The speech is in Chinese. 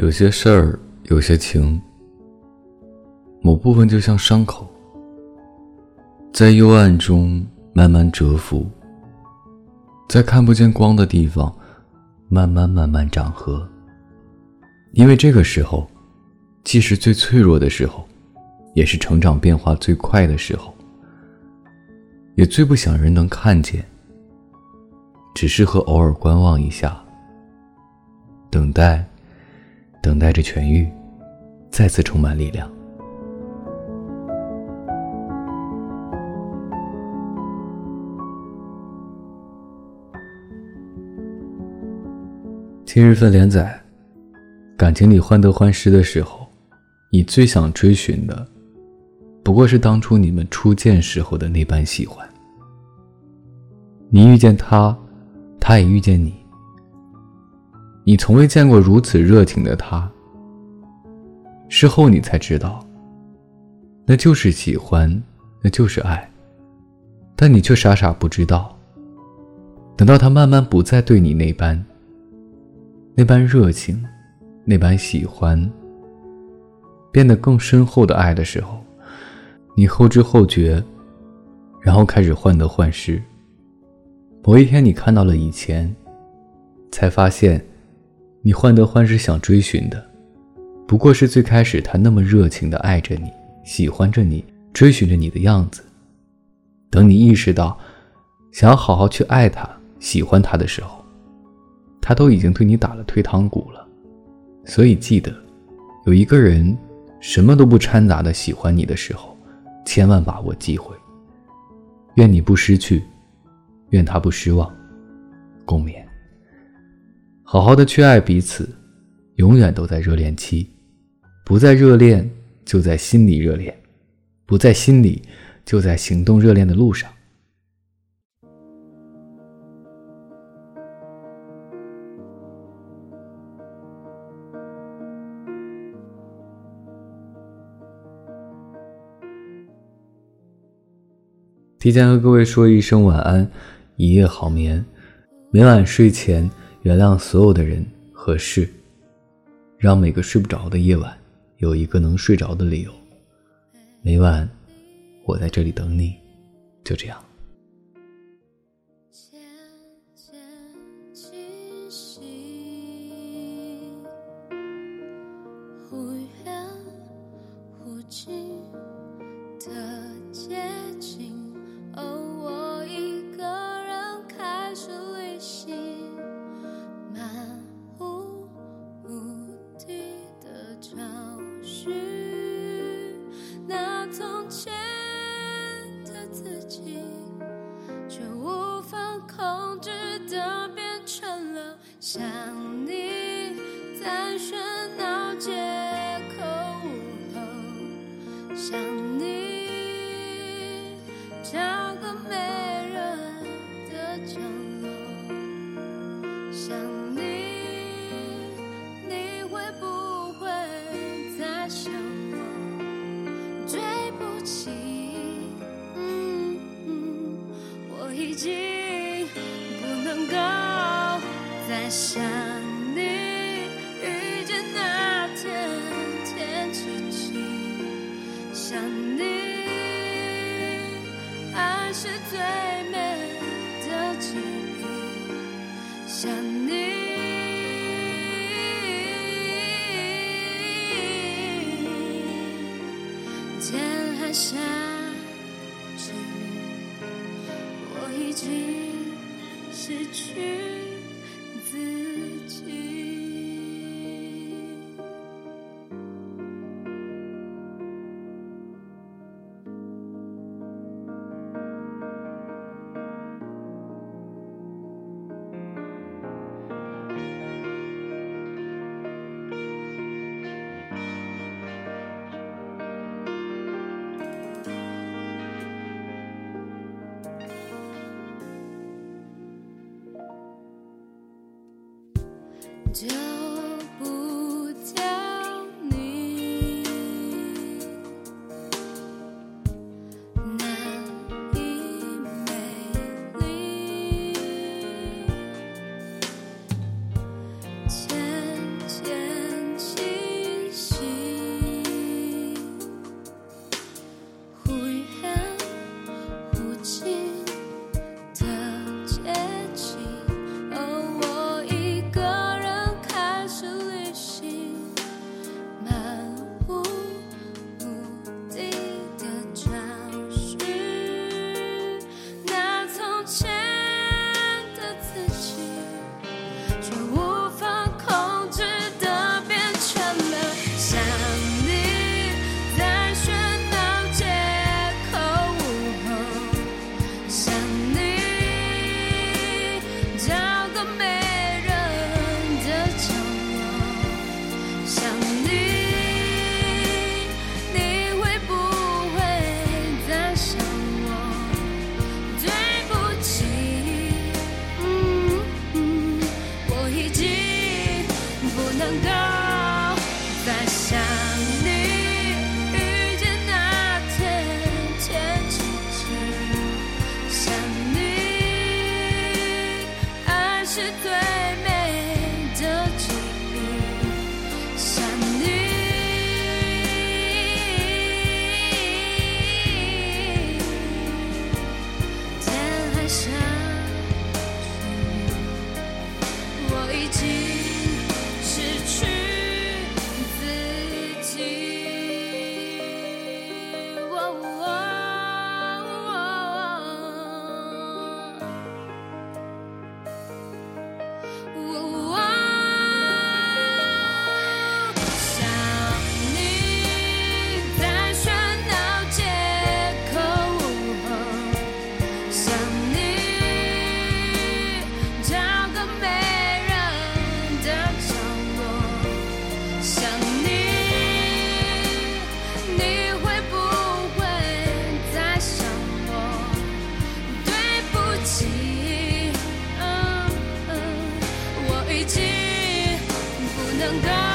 有些事儿，有些情，某部分就像伤口，在幽暗中慢慢蛰伏，在看不见光的地方，慢慢慢慢长合。因为这个时候，既是最脆弱的时候，也是成长变化最快的时候，也最不想人能看见，只适合偶尔观望一下，等待。等待着痊愈，再次充满力量。今日份连载，感情里患得患失的时候，你最想追寻的，不过是当初你们初见时候的那般喜欢。你遇见他，他也遇见你。你从未见过如此热情的他。事后你才知道，那就是喜欢，那就是爱，但你却傻傻不知道。等到他慢慢不再对你那般，那般热情，那般喜欢，变得更深厚的爱的时候，你后知后觉，然后开始患得患失。某一天，你看到了以前，才发现。你患得患失想追寻的，不过是最开始他那么热情的爱着你、喜欢着你、追寻着你的样子。等你意识到，想要好好去爱他、喜欢他的时候，他都已经对你打了退堂鼓了。所以记得，有一个人什么都不掺杂的喜欢你的时候，千万把握机会。愿你不失去，愿他不失望，共勉。好好的去爱彼此，永远都在热恋期，不在热恋就在心里热恋，不在心里就在行动热恋的路上。提前和各位说一声晚安，一夜好眠，每晚睡前。原谅所有的人和事，让每个睡不着的夜晚有一个能睡着的理由。每晚，我在这里等你，就这样。忽远忽近的接近想是最美的记忆，想你天还下着雨，我已经失去。就。the man. 是最美的记忆想你天还下着雨我已经等待。